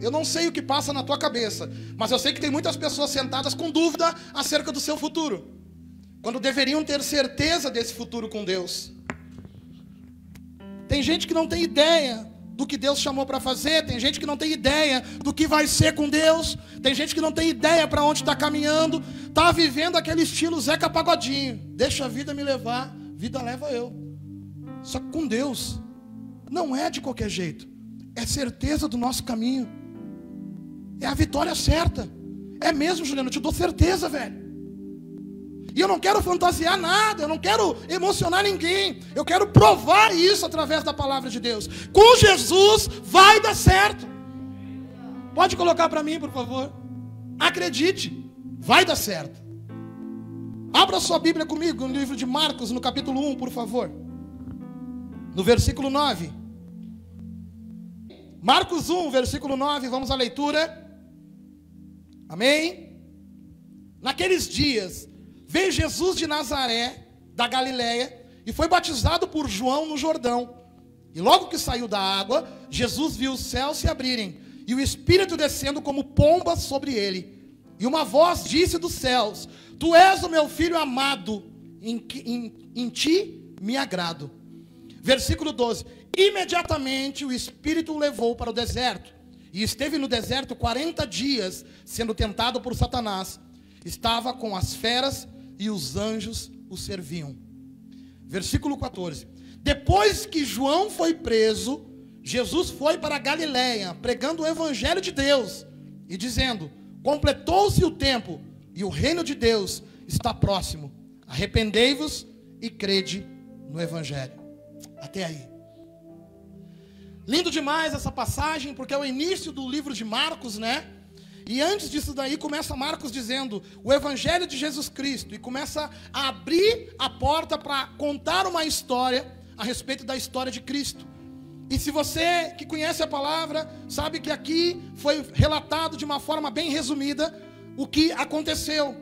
Eu não sei o que passa na tua cabeça, mas eu sei que tem muitas pessoas sentadas com dúvida acerca do seu futuro, quando deveriam ter certeza desse futuro com Deus. Tem gente que não tem ideia do que Deus chamou para fazer, tem gente que não tem ideia do que vai ser com Deus, tem gente que não tem ideia para onde está caminhando, está vivendo aquele estilo Zeca Pagodinho, deixa a vida me levar, vida leva eu. Só que com Deus, não é de qualquer jeito, é certeza do nosso caminho, é a vitória certa, é mesmo, Juliano, eu te dou certeza, velho. E eu não quero fantasiar nada, eu não quero emocionar ninguém. Eu quero provar isso através da palavra de Deus. Com Jesus vai dar certo. Pode colocar para mim, por favor. Acredite, vai dar certo. Abra sua Bíblia comigo no livro de Marcos, no capítulo 1, por favor. No versículo 9. Marcos 1, versículo 9, vamos à leitura. Amém? Naqueles dias, Veio Jesus de Nazaré, da Galiléia, e foi batizado por João no Jordão. E logo que saiu da água, Jesus viu os céus se abrirem, e o Espírito descendo como pomba sobre ele. E uma voz disse dos céus: Tu és o meu filho amado, em, em, em ti me agrado. Versículo 12: Imediatamente o Espírito o levou para o deserto, e esteve no deserto 40 dias, sendo tentado por Satanás. Estava com as feras e os anjos o serviam. Versículo 14. Depois que João foi preso, Jesus foi para Galiléia, pregando o evangelho de Deus e dizendo: Completou-se o tempo e o reino de Deus está próximo. Arrependei-vos e crede no evangelho. Até aí. Lindo demais essa passagem, porque é o início do livro de Marcos, né? E antes disso daí começa Marcos dizendo o evangelho de Jesus Cristo e começa a abrir a porta para contar uma história a respeito da história de Cristo. E se você que conhece a palavra, sabe que aqui foi relatado de uma forma bem resumida o que aconteceu.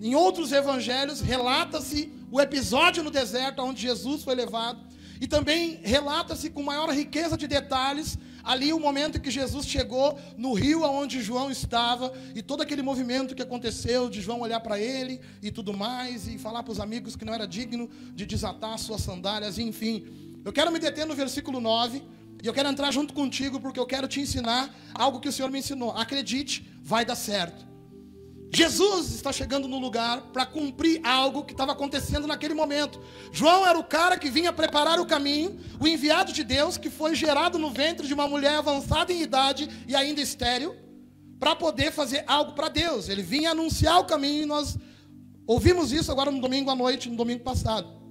Em outros evangelhos relata-se o episódio no deserto onde Jesus foi levado e também relata-se com maior riqueza de detalhes Ali o momento em que Jesus chegou no rio onde João estava e todo aquele movimento que aconteceu de João olhar para ele e tudo mais e falar para os amigos que não era digno de desatar suas sandálias, enfim. Eu quero me deter no versículo 9 e eu quero entrar junto contigo porque eu quero te ensinar algo que o Senhor me ensinou. Acredite, vai dar certo. Jesus está chegando no lugar para cumprir algo que estava acontecendo naquele momento. João era o cara que vinha preparar o caminho, o enviado de Deus, que foi gerado no ventre de uma mulher avançada em idade e ainda estéril, para poder fazer algo para Deus. Ele vinha anunciar o caminho e nós ouvimos isso agora no domingo à noite, no domingo passado.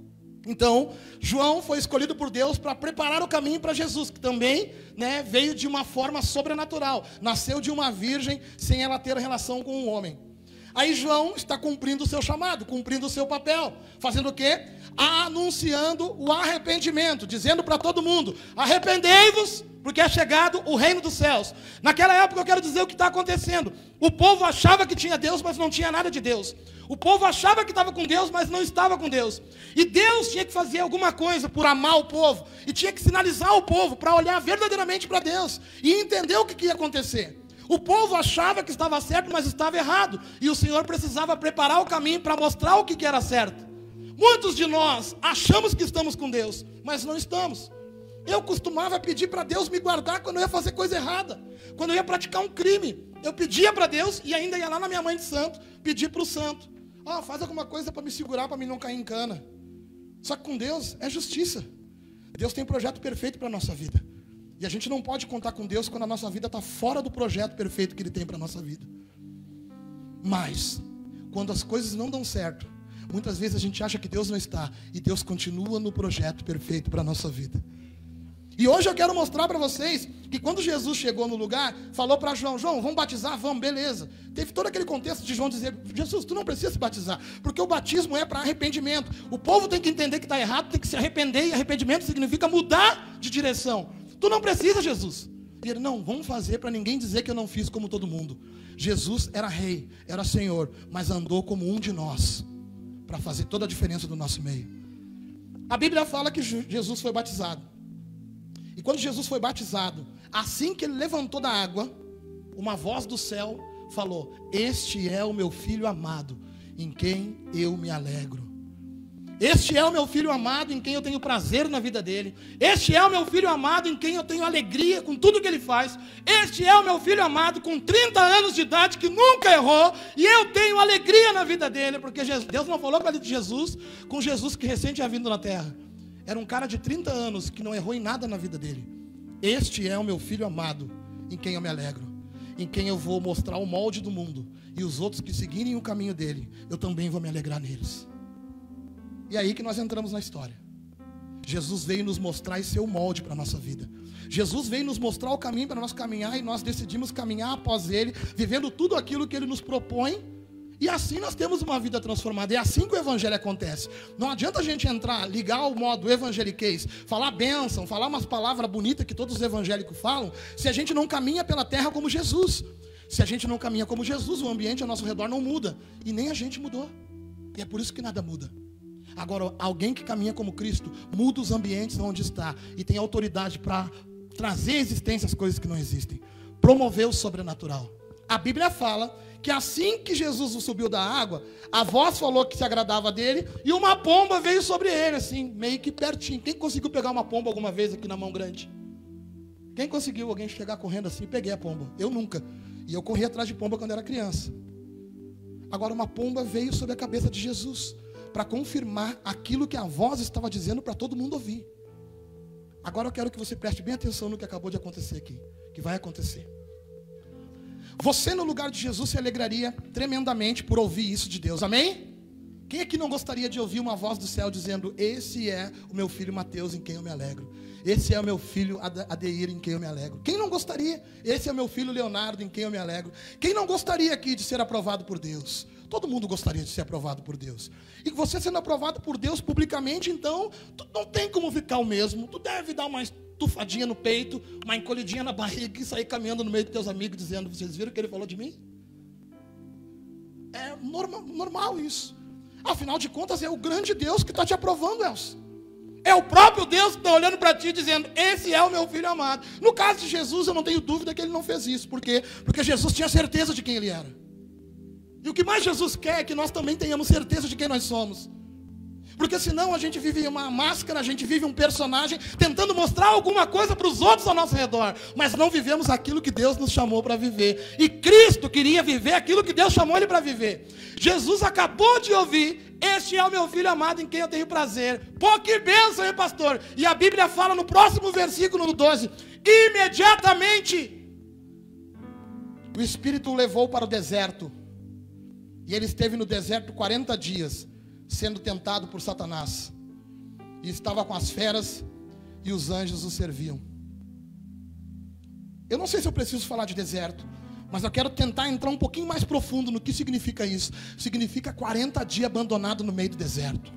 Então, João foi escolhido por Deus para preparar o caminho para Jesus, que também né, veio de uma forma sobrenatural. Nasceu de uma virgem sem ela ter relação com um homem. Aí João está cumprindo o seu chamado, cumprindo o seu papel, fazendo o quê? Anunciando o arrependimento, dizendo para todo mundo: arrependei-vos, porque é chegado o reino dos céus. Naquela época eu quero dizer o que está acontecendo. O povo achava que tinha Deus, mas não tinha nada de Deus. O povo achava que estava com Deus, mas não estava com Deus. E Deus tinha que fazer alguma coisa por amar o povo. E tinha que sinalizar o povo para olhar verdadeiramente para Deus e entender o que, que ia acontecer. O povo achava que estava certo, mas estava errado. E o Senhor precisava preparar o caminho para mostrar o que era certo. Muitos de nós achamos que estamos com Deus, mas não estamos. Eu costumava pedir para Deus me guardar quando eu ia fazer coisa errada, quando eu ia praticar um crime. Eu pedia para Deus e ainda ia lá na minha mãe de santo, pedir para o santo: Ó, oh, faz alguma coisa para me segurar, para mim não cair em cana. Só que com Deus é justiça. Deus tem um projeto perfeito para a nossa vida. E a gente não pode contar com Deus quando a nossa vida está fora do projeto perfeito que Ele tem para a nossa vida. Mas, quando as coisas não dão certo, muitas vezes a gente acha que Deus não está, e Deus continua no projeto perfeito para a nossa vida. E hoje eu quero mostrar para vocês que quando Jesus chegou no lugar, falou para João: João, vamos batizar? Vamos, beleza. Teve todo aquele contexto de João dizer: Jesus, tu não precisa se batizar, porque o batismo é para arrependimento. O povo tem que entender que está errado, tem que se arrepender, e arrependimento significa mudar de direção. Tu não precisa, Jesus. E ele, não, vamos fazer para ninguém dizer que eu não fiz como todo mundo. Jesus era rei, era senhor, mas andou como um de nós, para fazer toda a diferença do nosso meio. A Bíblia fala que Jesus foi batizado. E quando Jesus foi batizado, assim que ele levantou da água, uma voz do céu falou: Este é o meu filho amado, em quem eu me alegro. Este é o meu filho amado em quem eu tenho prazer na vida dele. Este é o meu filho amado em quem eu tenho alegria com tudo que ele faz. Este é o meu filho amado com 30 anos de idade que nunca errou e eu tenho alegria na vida dele, porque Deus não falou com a de Jesus com Jesus que recente tinha vindo na terra. Era um cara de 30 anos que não errou em nada na vida dele. Este é o meu filho amado em quem eu me alegro, em quem eu vou mostrar o molde do mundo e os outros que seguirem o caminho dele, eu também vou me alegrar neles. E é aí que nós entramos na história. Jesus veio nos mostrar esse seu molde para a nossa vida. Jesus veio nos mostrar o caminho para nós caminhar e nós decidimos caminhar após Ele, vivendo tudo aquilo que Ele nos propõe. E assim nós temos uma vida transformada. É assim que o Evangelho acontece. Não adianta a gente entrar, ligar o modo evangeliquez, falar bênção, falar umas palavras bonitas que todos os evangélicos falam, se a gente não caminha pela terra como Jesus. Se a gente não caminha como Jesus, o ambiente ao nosso redor não muda. E nem a gente mudou. E é por isso que nada muda. Agora, alguém que caminha como Cristo muda os ambientes onde está e tem autoridade para trazer à existência as coisas que não existem, promover o sobrenatural. A Bíblia fala que assim que Jesus subiu da água, a voz falou que se agradava dele e uma pomba veio sobre ele, assim, meio que pertinho. Quem conseguiu pegar uma pomba alguma vez aqui na mão grande? Quem conseguiu alguém chegar correndo assim? Peguei a pomba. Eu nunca. E eu corri atrás de pomba quando era criança. Agora uma pomba veio sobre a cabeça de Jesus para confirmar aquilo que a voz estava dizendo para todo mundo ouvir. Agora eu quero que você preste bem atenção no que acabou de acontecer aqui, que vai acontecer. Você no lugar de Jesus se alegraria tremendamente por ouvir isso de Deus. Amém? Quem é que não gostaria de ouvir uma voz do céu dizendo: Esse é o meu filho Mateus em quem eu me alegro? Esse é o meu filho Adeir em quem eu me alegro. Quem não gostaria? Esse é o meu filho Leonardo em quem eu me alegro. Quem não gostaria aqui de ser aprovado por Deus? Todo mundo gostaria de ser aprovado por Deus. E você sendo aprovado por Deus publicamente, então, tu não tem como ficar o mesmo. Tu deve dar uma estufadinha no peito, uma encolhidinha na barriga e sair caminhando no meio dos teus amigos dizendo: Vocês viram o que ele falou de mim? É normal, normal isso. Afinal de contas, é o grande Deus que está te aprovando, Elcio. É o próprio Deus que está olhando para ti dizendo: Esse é o meu filho amado. No caso de Jesus, eu não tenho dúvida que ele não fez isso. Por quê? Porque Jesus tinha certeza de quem ele era. E o que mais Jesus quer é que nós também tenhamos certeza de quem nós somos. Porque senão a gente vive uma máscara, a gente vive um personagem tentando mostrar alguma coisa para os outros ao nosso redor, mas não vivemos aquilo que Deus nos chamou para viver. E Cristo queria viver aquilo que Deus chamou ele para viver. Jesus acabou de ouvir: Este é o meu filho amado em quem eu tenho prazer. Pô, que bênção, hein, pastor? E a Bíblia fala no próximo versículo, no 12: Imediatamente o Espírito o levou para o deserto e ele esteve no deserto 40 dias, sendo tentado por Satanás. E estava com as feras e os anjos o serviam. Eu não sei se eu preciso falar de deserto, mas eu quero tentar entrar um pouquinho mais profundo no que significa isso. Significa 40 dias abandonado no meio do deserto.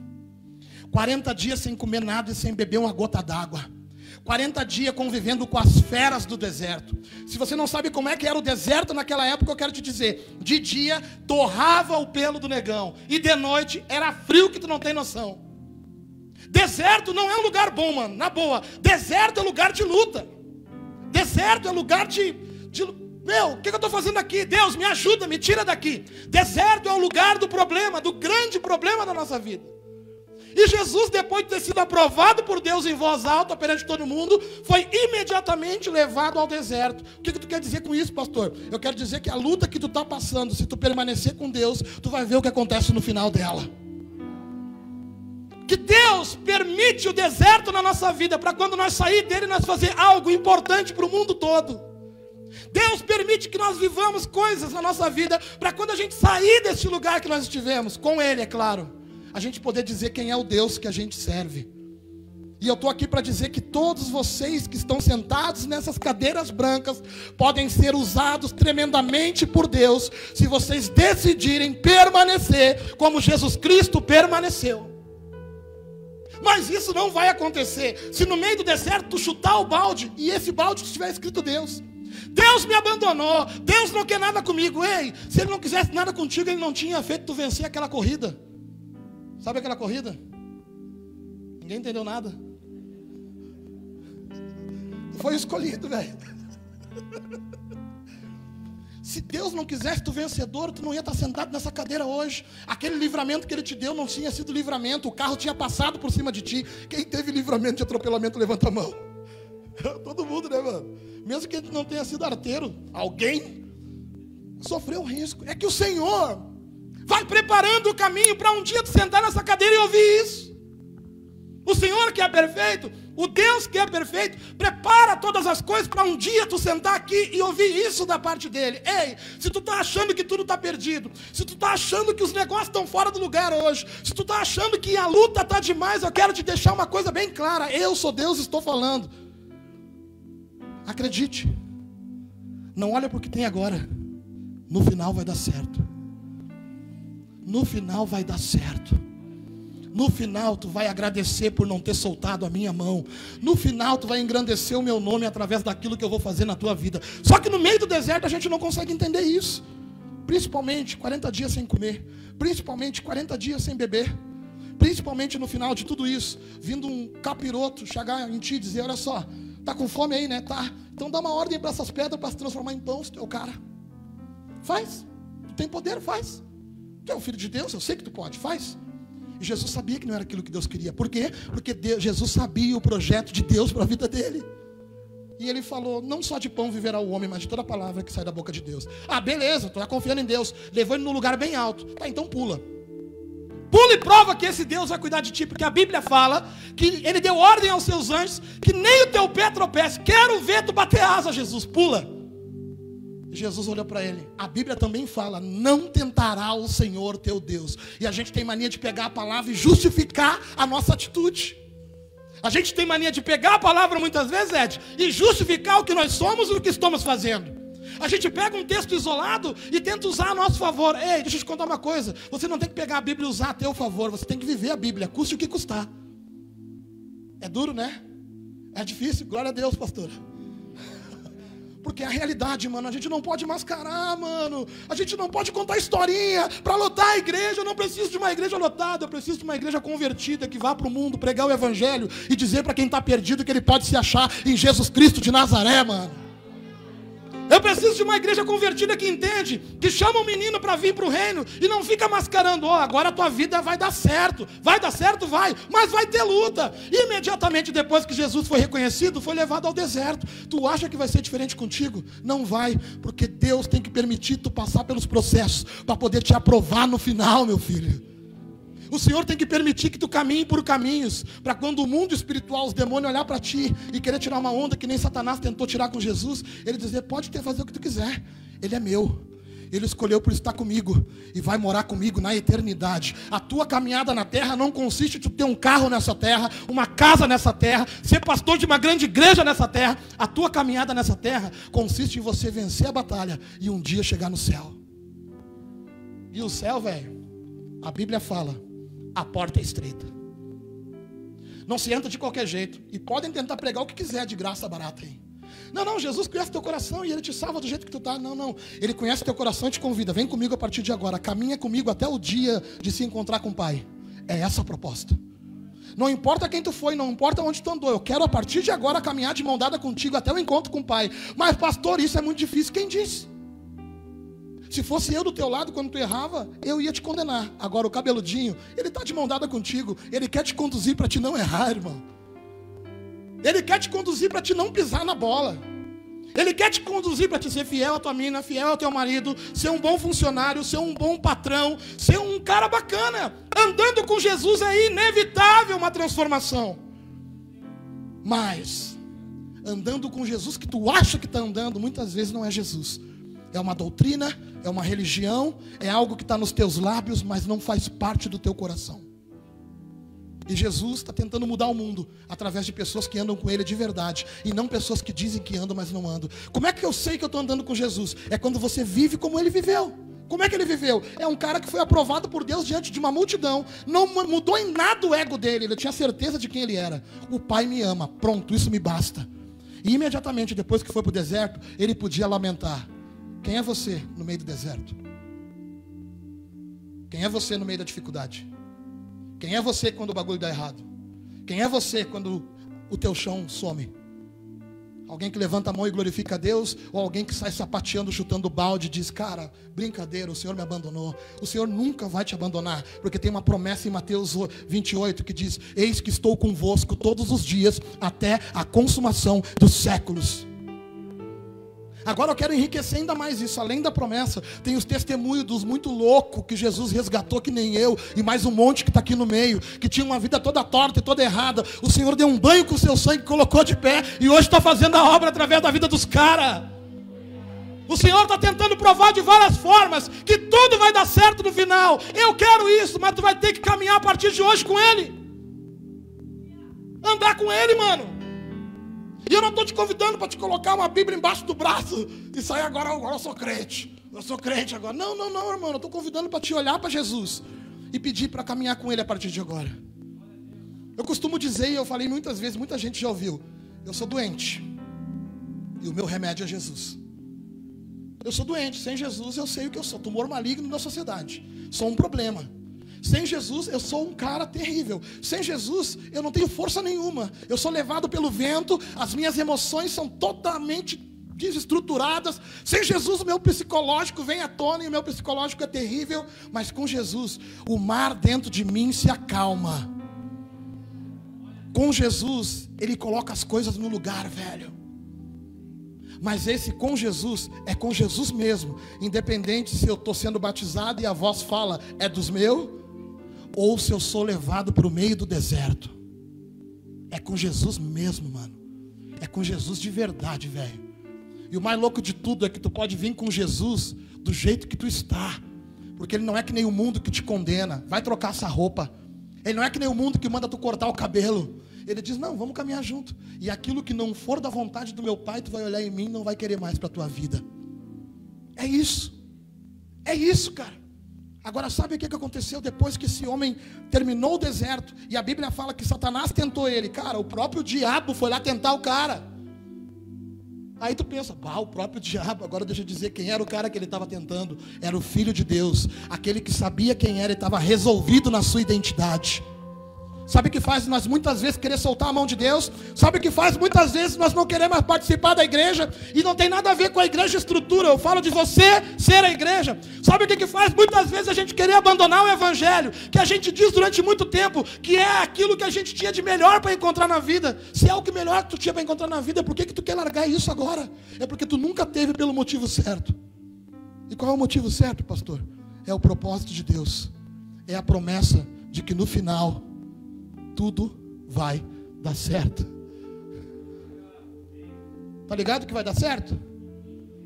40 dias sem comer nada e sem beber uma gota d'água. 40 dias convivendo com as feras do deserto. Se você não sabe como é que era o deserto naquela época, eu quero te dizer: de dia torrava o pelo do negão, e de noite era frio que tu não tem noção. Deserto não é um lugar bom, mano, na boa. Deserto é lugar de luta. Deserto é lugar de. de meu, o que, que eu estou fazendo aqui? Deus, me ajuda, me tira daqui. Deserto é o lugar do problema, do grande problema da nossa vida. E Jesus, depois de ter sido aprovado por Deus em voz alta perante todo mundo, foi imediatamente levado ao deserto. O que, que tu quer dizer com isso, pastor? Eu quero dizer que a luta que tu está passando, se tu permanecer com Deus, tu vai ver o que acontece no final dela. Que Deus permite o deserto na nossa vida, para quando nós sair dele, nós fazer algo importante para o mundo todo. Deus permite que nós vivamos coisas na nossa vida, para quando a gente sair desse lugar que nós estivemos, com Ele, é claro a gente poder dizer quem é o Deus que a gente serve. E eu estou aqui para dizer que todos vocês que estão sentados nessas cadeiras brancas podem ser usados tremendamente por Deus, se vocês decidirem permanecer como Jesus Cristo permaneceu. Mas isso não vai acontecer se no meio do deserto tu chutar o balde e esse balde estiver escrito Deus. Deus me abandonou, Deus não quer nada comigo. Ei, se ele não quisesse nada contigo, ele não tinha feito tu vencer aquela corrida. Sabe aquela corrida? Ninguém entendeu nada. Foi escolhido, velho. Se Deus não quisesse tu vencedor, tu não ia estar sentado nessa cadeira hoje. Aquele livramento que Ele te deu não tinha sido livramento. O carro tinha passado por cima de ti. Quem teve livramento de atropelamento, levanta a mão. Todo mundo, né, mano? Mesmo que ele não tenha sido arteiro, alguém sofreu risco. É que o Senhor vai preparando o caminho para um dia tu sentar nessa cadeira e ouvir isso. O Senhor que é perfeito, o Deus que é perfeito, prepara todas as coisas para um dia tu sentar aqui e ouvir isso da parte dele. Ei, se tu está achando que tudo está perdido, se tu está achando que os negócios estão fora do lugar hoje, se tu está achando que a luta está demais, eu quero te deixar uma coisa bem clara. Eu sou Deus, estou falando. Acredite. Não olha para o que tem agora. No final vai dar certo. No final vai dar certo. No final, tu vai agradecer por não ter soltado a minha mão. No final, tu vai engrandecer o meu nome através daquilo que eu vou fazer na tua vida. Só que no meio do deserto a gente não consegue entender isso. Principalmente 40 dias sem comer. Principalmente 40 dias sem beber. Principalmente no final de tudo isso, vindo um capiroto chegar em ti e dizer: Olha só, tá com fome aí, né? Tá. Então dá uma ordem para essas pedras para se transformar em pão, se o cara. Faz. Tem poder, faz. Tu é o filho de Deus, eu sei que tu pode, faz. E Jesus sabia que não era aquilo que Deus queria. Por quê? Porque Deus, Jesus sabia o projeto de Deus para a vida dele. E ele falou: não só de pão viverá o homem, mas de toda palavra que sai da boca de Deus. Ah, beleza, tu está confiando em Deus. Levou ele num lugar bem alto. Tá, então pula. Pula e prova que esse Deus vai cuidar de ti, porque a Bíblia fala que ele deu ordem aos seus anjos que nem o teu pé tropece. Quero ver tu bater asa, Jesus. Pula. Jesus olhou para ele. A Bíblia também fala: não tentará o Senhor teu Deus. E a gente tem mania de pegar a palavra e justificar a nossa atitude. A gente tem mania de pegar a palavra muitas vezes, Ed, e justificar o que nós somos e o que estamos fazendo. A gente pega um texto isolado e tenta usar a nosso favor. Ei, deixa eu te contar uma coisa. Você não tem que pegar a Bíblia e usar a teu favor. Você tem que viver a Bíblia, custe o que custar. É duro, né? É difícil. Glória a Deus, pastora. Porque é a realidade, mano, a gente não pode mascarar, mano. A gente não pode contar historinha para lotar a igreja. Eu não preciso de uma igreja lotada, eu preciso de uma igreja convertida que vá para o mundo pregar o evangelho e dizer para quem está perdido que ele pode se achar em Jesus Cristo de Nazaré, mano. Eu preciso de uma igreja convertida que entende, que chama o um menino para vir para o reino e não fica mascarando, ó, oh, agora a tua vida vai dar certo. Vai dar certo? Vai, mas vai ter luta. E imediatamente depois que Jesus foi reconhecido, foi levado ao deserto. Tu acha que vai ser diferente contigo? Não vai, porque Deus tem que permitir tu passar pelos processos para poder te aprovar no final, meu filho. O Senhor tem que permitir que tu caminhe por caminhos, para quando o mundo espiritual, os demônios olhar para ti e querer tirar uma onda que nem Satanás tentou tirar com Jesus, ele dizer: "Pode ter fazer o que tu quiser. Ele é meu. Ele escolheu por estar comigo e vai morar comigo na eternidade. A tua caminhada na terra não consiste em ter um carro nessa terra, uma casa nessa terra, ser pastor de uma grande igreja nessa terra. A tua caminhada nessa terra consiste em você vencer a batalha e um dia chegar no céu. E o céu, velho, a Bíblia fala a porta é estreita. Não se entra de qualquer jeito. E podem tentar pregar o que quiser de graça barata aí. Não, não, Jesus conhece teu coração e Ele te salva do jeito que tu está. Não, não. Ele conhece teu coração e te convida. Vem comigo a partir de agora. Caminha comigo até o dia de se encontrar com o Pai. É essa a proposta. Não importa quem tu foi, não importa onde tu andou. Eu quero a partir de agora caminhar de mão dada contigo até o encontro com o Pai. Mas, pastor, isso é muito difícil. Quem disse? Se fosse eu do teu lado quando tu errava, eu ia te condenar. Agora o cabeludinho, ele está de mão dada contigo. Ele quer te conduzir para te não errar, irmão. Ele quer te conduzir para te não pisar na bola. Ele quer te conduzir para te ser fiel à tua mina, fiel ao teu marido, ser um bom funcionário, ser um bom patrão, ser um cara bacana. Andando com Jesus é inevitável uma transformação. Mas, andando com Jesus que tu acha que está andando, muitas vezes não é Jesus é uma doutrina, é uma religião, é algo que está nos teus lábios, mas não faz parte do teu coração. E Jesus está tentando mudar o mundo através de pessoas que andam com Ele de verdade e não pessoas que dizem que andam, mas não andam. Como é que eu sei que eu estou andando com Jesus? É quando você vive como Ele viveu. Como é que ele viveu? É um cara que foi aprovado por Deus diante de uma multidão. Não mudou em nada o ego dele. Ele tinha certeza de quem ele era. O Pai me ama. Pronto, isso me basta. E imediatamente depois que foi para o deserto, ele podia lamentar. Quem é você no meio do deserto? Quem é você no meio da dificuldade? Quem é você quando o bagulho dá errado? Quem é você quando o teu chão some? Alguém que levanta a mão e glorifica a Deus, ou alguém que sai sapateando, chutando balde e diz: Cara, brincadeira, o Senhor me abandonou. O Senhor nunca vai te abandonar, porque tem uma promessa em Mateus 28 que diz: Eis que estou convosco todos os dias, até a consumação dos séculos. Agora eu quero enriquecer ainda mais isso, além da promessa, tem os testemunhos dos muito loucos que Jesus resgatou, que nem eu, e mais um monte que está aqui no meio, que tinha uma vida toda torta e toda errada. O Senhor deu um banho com o seu sangue, colocou de pé, e hoje está fazendo a obra através da vida dos caras. O Senhor está tentando provar de várias formas que tudo vai dar certo no final. Eu quero isso, mas tu vai ter que caminhar a partir de hoje com Ele. Andar com Ele, mano. E eu não estou te convidando para te colocar uma Bíblia embaixo do braço e sair agora, agora eu sou crente. Eu sou crente agora. Não, não, não, irmão. Eu estou convidando para te olhar para Jesus e pedir para caminhar com Ele a partir de agora. Eu costumo dizer, e eu falei muitas vezes, muita gente já ouviu. Eu sou doente. E o meu remédio é Jesus. Eu sou doente. Sem Jesus eu sei o que eu sou. Tumor maligno da sociedade. Sou um problema. Sem Jesus eu sou um cara terrível. Sem Jesus eu não tenho força nenhuma. Eu sou levado pelo vento, as minhas emoções são totalmente desestruturadas. Sem Jesus, o meu psicológico vem à tona e o meu psicológico é terrível. Mas com Jesus, o mar dentro de mim se acalma. Com Jesus, Ele coloca as coisas no lugar, velho. Mas esse com Jesus é com Jesus mesmo, independente se eu estou sendo batizado e a voz fala, é dos meus ou se eu sou levado para o meio do deserto. É com Jesus mesmo, mano. É com Jesus de verdade, velho. E o mais louco de tudo é que tu pode vir com Jesus do jeito que tu está. Porque ele não é que nem o mundo que te condena. Vai trocar essa roupa. Ele não é que nem o mundo que manda tu cortar o cabelo. Ele diz: Não, vamos caminhar junto. E aquilo que não for da vontade do meu pai, tu vai olhar em mim não vai querer mais para tua vida. É isso. É isso, cara. Agora, sabe o que aconteceu depois que esse homem terminou o deserto? E a Bíblia fala que Satanás tentou ele. Cara, o próprio diabo foi lá tentar o cara. Aí tu pensa, bah, o próprio diabo, agora deixa eu dizer quem era o cara que ele estava tentando. Era o Filho de Deus, aquele que sabia quem era e estava resolvido na sua identidade. Sabe o que faz nós muitas vezes querer soltar a mão de Deus? Sabe o que faz muitas vezes nós não queremos participar da igreja? E não tem nada a ver com a igreja estrutura. Eu falo de você ser a igreja. Sabe o que, que faz muitas vezes a gente querer abandonar o evangelho? Que a gente diz durante muito tempo que é aquilo que a gente tinha de melhor para encontrar na vida. Se é o que melhor que tu tinha para encontrar na vida, por que, que tu quer largar isso agora? É porque tu nunca teve pelo motivo certo. E qual é o motivo certo, pastor? É o propósito de Deus. É a promessa de que no final tudo vai dar certo. Tá ligado que vai dar certo?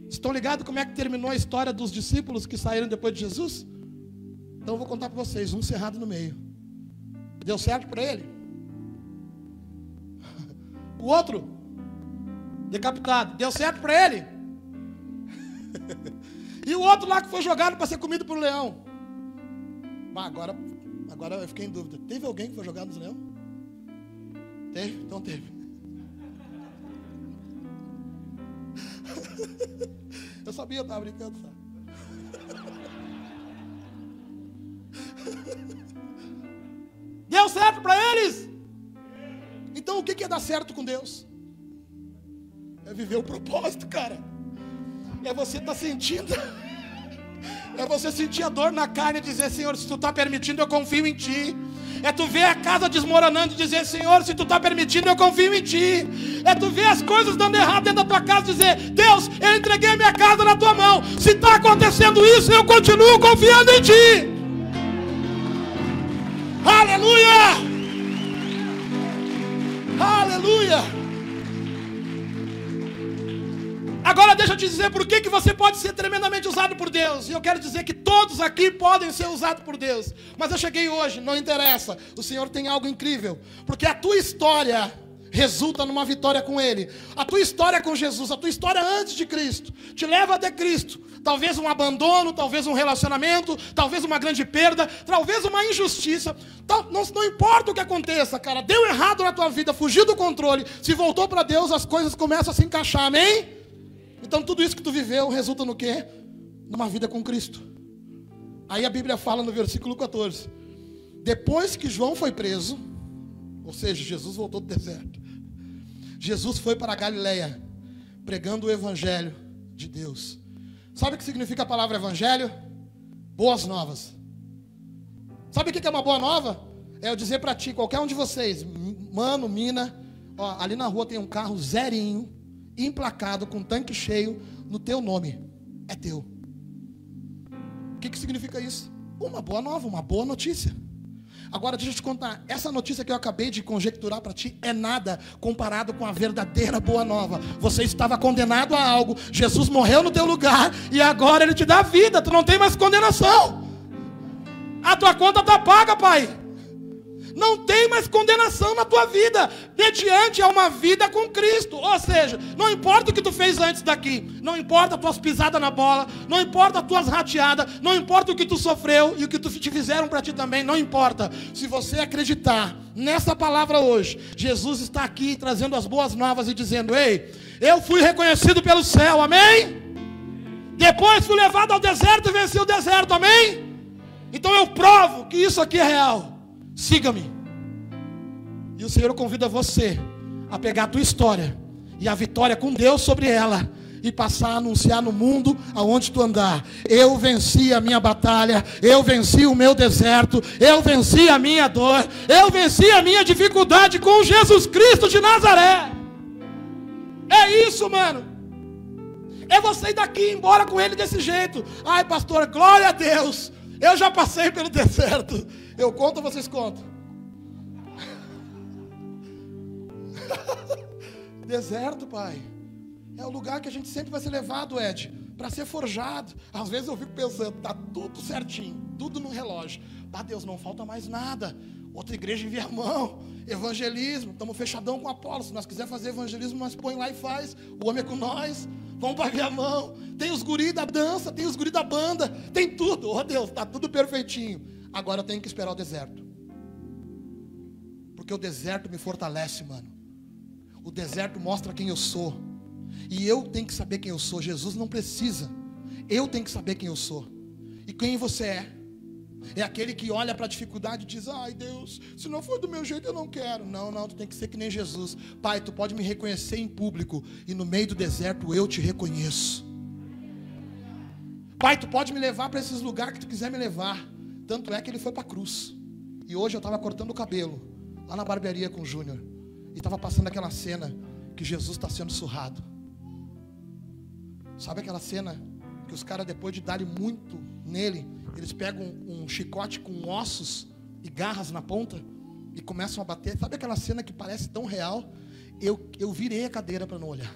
Estão ligados como é que terminou a história dos discípulos que saíram depois de Jesus? Então eu vou contar para vocês, um cerrado no meio. Deu certo para ele? O outro decapitado, deu certo para ele? e o outro lá que foi jogado para ser comido por um leão? Bah, agora Agora eu fiquei em dúvida. Teve alguém que foi jogado nos leão? Teve? Então teve. Eu sabia, eu estava brincando, sabe? Deu certo para eles? Então o que é dar certo com Deus? É viver o propósito, cara. É você estar tá sentindo. É você sentir a dor na carne e dizer, Senhor, se tu está permitindo, eu confio em Ti. É tu ver a casa desmoronando e dizer, Senhor, se tu está permitindo, eu confio em Ti. É tu ver as coisas dando errado dentro da tua casa e dizer, Deus, eu entreguei a minha casa na tua mão. Se está acontecendo isso, eu continuo confiando em Ti. Aleluia! Aleluia! Agora deixa eu te dizer por que, que você pode ser tremendamente usado por Deus. E eu quero dizer que todos aqui podem ser usados por Deus. Mas eu cheguei hoje, não interessa. O Senhor tem algo incrível. Porque a tua história resulta numa vitória com Ele. A tua história com Jesus, a tua história antes de Cristo, te leva até Cristo. Talvez um abandono, talvez um relacionamento, talvez uma grande perda, talvez uma injustiça. Não, não importa o que aconteça, cara. Deu errado na tua vida, fugiu do controle. Se voltou para Deus, as coisas começam a se encaixar. Amém? Então tudo isso que tu viveu resulta no quê? Numa vida com Cristo. Aí a Bíblia fala no versículo 14: Depois que João foi preso, ou seja, Jesus voltou do deserto. Jesus foi para a Galileia. pregando o evangelho de Deus. Sabe o que significa a palavra evangelho? Boas novas. Sabe o que é uma boa nova? É eu dizer para ti, qualquer um de vocês, mano, mina, ó, ali na rua tem um carro zerinho, emplacado, com tanque cheio, no teu nome. É teu. O que, que significa isso? Uma boa nova, uma boa notícia. Agora deixa eu te contar, essa notícia que eu acabei de conjecturar para ti é nada comparado com a verdadeira boa nova. Você estava condenado a algo, Jesus morreu no teu lugar e agora ele te dá vida, tu não tem mais condenação. A tua conta está paga, pai. Não tem mais condenação na tua vida, mediante a uma vida com Cristo. Ou seja, não importa o que tu fez antes daqui, não importa as tuas pisadas na bola, não importa as tuas rateadas, não importa o que tu sofreu e o que tu te fizeram para ti também, não importa. Se você acreditar nessa palavra hoje, Jesus está aqui trazendo as boas novas e dizendo: Ei, eu fui reconhecido pelo céu, amém? Depois fui levado ao deserto e venci o deserto, amém? Então eu provo que isso aqui é real. Siga-me. E o Senhor convida você a pegar a tua história e a vitória com Deus sobre ela e passar a anunciar no mundo aonde tu andar. Eu venci a minha batalha, eu venci o meu deserto, eu venci a minha dor, eu venci a minha dificuldade com Jesus Cristo de Nazaré. É isso, mano. É você ir daqui embora com ele desse jeito. Ai, pastor, glória a Deus. Eu já passei pelo deserto. Eu conto ou vocês contam? Deserto, pai. É o lugar que a gente sempre vai ser levado, Ed, para ser forjado. Às vezes eu fico pensando, tá tudo certinho, tudo no relógio. Pá, Deus, não falta mais nada. Outra igreja a mão. Evangelismo, estamos fechadão com Apolo. Se nós quiser fazer evangelismo, nós põe lá e faz. O homem é com nós. Vamos para a mão. Tem os guris da dança, tem os guris da banda, tem tudo. Oh Deus, está tudo perfeitinho. Agora eu tenho que esperar o deserto. Porque o deserto me fortalece, mano. O deserto mostra quem eu sou. E eu tenho que saber quem eu sou. Jesus não precisa. Eu tenho que saber quem eu sou. E quem você é. É aquele que olha para a dificuldade e diz: Ai Deus, se não for do meu jeito eu não quero. Não, não, tu tem que ser que nem Jesus. Pai, tu pode me reconhecer em público e no meio do deserto eu te reconheço. Pai, tu pode me levar para esses lugares que tu quiser me levar. Tanto é que ele foi para a cruz. E hoje eu estava cortando o cabelo, lá na barbearia com o Júnior. E estava passando aquela cena que Jesus está sendo surrado. Sabe aquela cena que os caras, depois de darem muito nele, eles pegam um, chicote com ossos e garras na ponta e começam a bater. Sabe aquela cena que parece tão real? Eu, eu virei a cadeira para não olhar.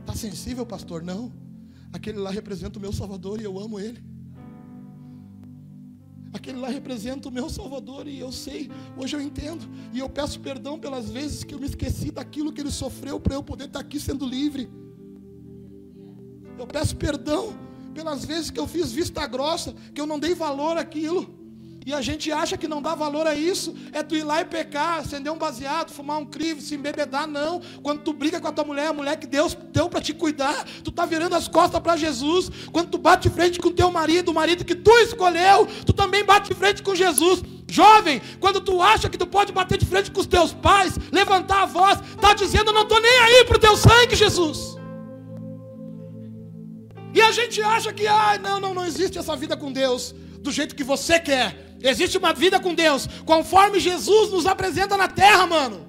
Está sensível, pastor? Não. Aquele lá representa o meu Salvador e eu amo ele. Aquele lá representa o meu Salvador e eu sei, hoje eu entendo. E eu peço perdão pelas vezes que eu me esqueci daquilo que ele sofreu para eu poder estar aqui sendo livre. Eu peço perdão pelas vezes que eu fiz vista grossa, que eu não dei valor àquilo. E a gente acha que não dá valor a isso, é tu ir lá e pecar, acender um baseado, fumar um crivo, se embebedar, não. Quando tu briga com a tua mulher, a mulher que Deus deu para te cuidar, tu tá virando as costas para Jesus. Quando tu bate frente com teu marido, o marido que tu escolheu, tu também bate frente com Jesus. Jovem, quando tu acha que tu pode bater de frente com os teus pais, levantar a voz, tá dizendo, não estou nem aí pro teu sangue, Jesus. E a gente acha que, ah, não, não, não existe essa vida com Deus do jeito que você quer. Existe uma vida com Deus, conforme Jesus nos apresenta na terra, mano.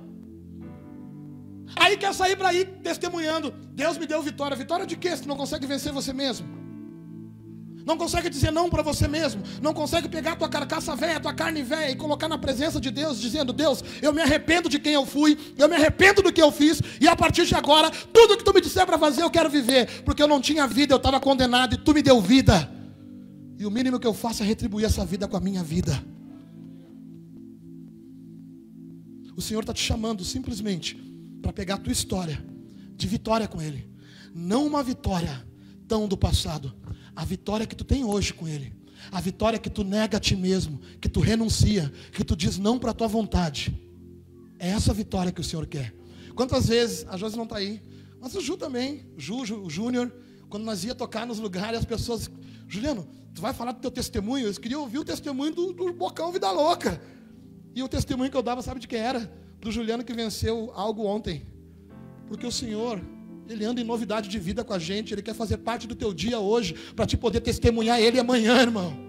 Aí quer sair para ir testemunhando. Deus me deu vitória. Vitória de quê? Se não consegue vencer você mesmo. Não consegue dizer não para você mesmo. Não consegue pegar tua carcaça velha, tua carne velha e colocar na presença de Deus, dizendo: Deus, eu me arrependo de quem eu fui, eu me arrependo do que eu fiz, e a partir de agora, tudo que tu me disser para fazer, eu quero viver, porque eu não tinha vida, eu estava condenado e tu me deu vida. E o mínimo que eu faço é retribuir essa vida com a minha vida. O Senhor está te chamando simplesmente para pegar a tua história de vitória com Ele. Não uma vitória tão do passado. A vitória que tu tem hoje com Ele. A vitória que tu nega a ti mesmo, que tu renuncia, que tu diz não para a tua vontade. É essa vitória que o Senhor quer. Quantas vezes, a Josi não está aí, mas o Ju também, Ju, o Júnior, quando nós ia tocar nos lugares, as pessoas, Juliano, tu vai falar do teu testemunho? Eles queriam ouvir o testemunho do, do Bocão Vida Louca. E o testemunho que eu dava, sabe de quem era? Do Juliano que venceu algo ontem. Porque o Senhor Ele anda em novidade de vida com a gente. Ele quer fazer parte do teu dia hoje, para te poder testemunhar Ele amanhã, irmão.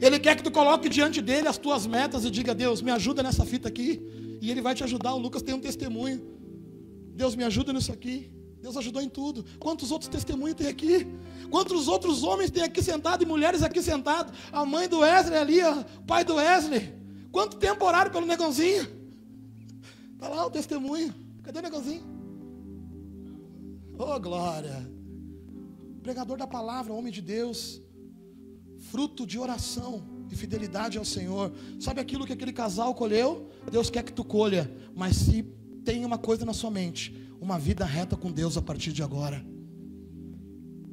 Ele quer que tu coloque diante dele as tuas metas e diga: Deus, me ajuda nessa fita aqui. E ele vai te ajudar. O Lucas tem um testemunho. Deus me ajuda nisso aqui. Deus ajudou em tudo. Quantos outros testemunhos tem aqui? Quantos outros homens tem aqui sentado e mulheres aqui sentados? A mãe do Wesley ali, o pai do Wesley. Quanto tempo oraram pelo negãozinho? Está lá o testemunho. Cadê o negãozinho? Oh, glória. Pregador da palavra, homem de Deus. Fruto de oração e fidelidade ao Senhor. Sabe aquilo que aquele casal colheu? Deus quer que tu colha. Mas se tem uma coisa na sua mente: uma vida reta com Deus a partir de agora.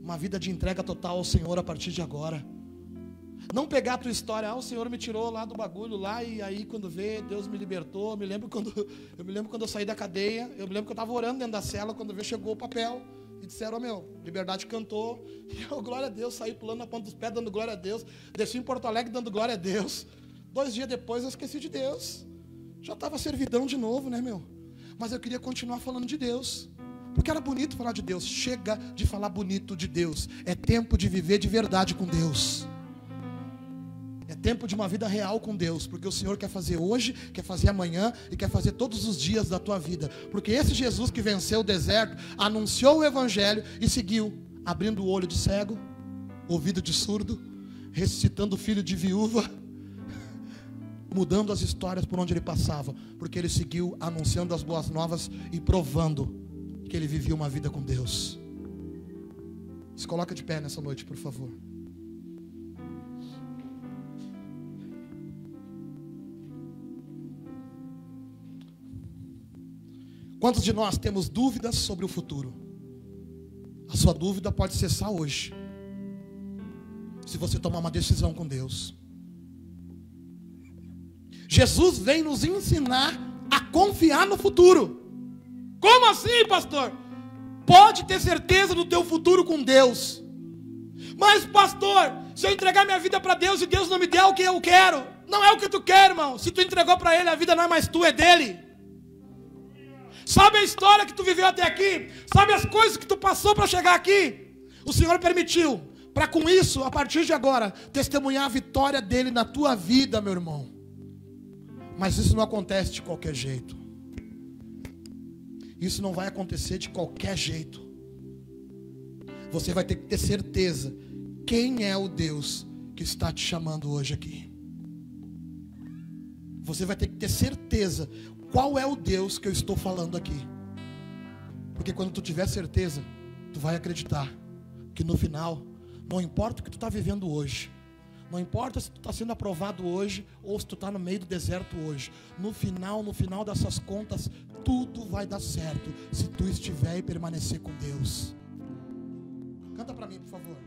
Uma vida de entrega total ao Senhor a partir de agora. Não pegar a tua história, ah, o Senhor me tirou lá do bagulho lá e aí quando vê, Deus me libertou. Eu me lembro quando eu me lembro quando eu saí da cadeia, eu me lembro que eu estava orando dentro da cela quando vê chegou o papel e disseram, oh, meu, Liberdade cantou, e eu, glória a Deus, saí pulando na ponta dos pés dando glória a Deus, desci em Porto Alegre dando glória a Deus. Dois dias depois eu esqueci de Deus. Já estava servidão de novo, né, meu? Mas eu queria continuar falando de Deus. Porque era bonito falar de Deus. Chega de falar bonito de Deus. É tempo de viver de verdade com Deus. É tempo de uma vida real com Deus, porque o Senhor quer fazer hoje, quer fazer amanhã e quer fazer todos os dias da tua vida. Porque esse Jesus que venceu o deserto, anunciou o evangelho e seguiu, abrindo o olho de cego, ouvido de surdo, ressuscitando o filho de viúva, mudando as histórias por onde ele passava, porque ele seguiu anunciando as boas novas e provando que ele vivia uma vida com Deus. Se coloca de pé nessa noite, por favor. Quantos de nós temos dúvidas sobre o futuro? A sua dúvida pode cessar hoje. Se você tomar uma decisão com Deus. Jesus vem nos ensinar a confiar no futuro. Como assim, pastor? Pode ter certeza do teu futuro com Deus. Mas, pastor, se eu entregar minha vida para Deus e Deus não me der o que eu quero, não é o que tu quer, irmão. Se tu entregou para Ele, a vida não é mais tua, é dele. Sabe a história que tu viveu até aqui? Sabe as coisas que tu passou para chegar aqui? O Senhor permitiu, para com isso, a partir de agora, testemunhar a vitória dele na tua vida, meu irmão. Mas isso não acontece de qualquer jeito. Isso não vai acontecer de qualquer jeito. Você vai ter que ter certeza quem é o Deus que está te chamando hoje aqui. Você vai ter que ter certeza qual é o Deus que eu estou falando aqui? Porque quando tu tiver certeza, tu vai acreditar que no final, não importa o que tu está vivendo hoje, não importa se tu está sendo aprovado hoje ou se tu está no meio do deserto hoje. No final, no final dessas contas, tudo vai dar certo se tu estiver e permanecer com Deus. Canta para mim, por favor.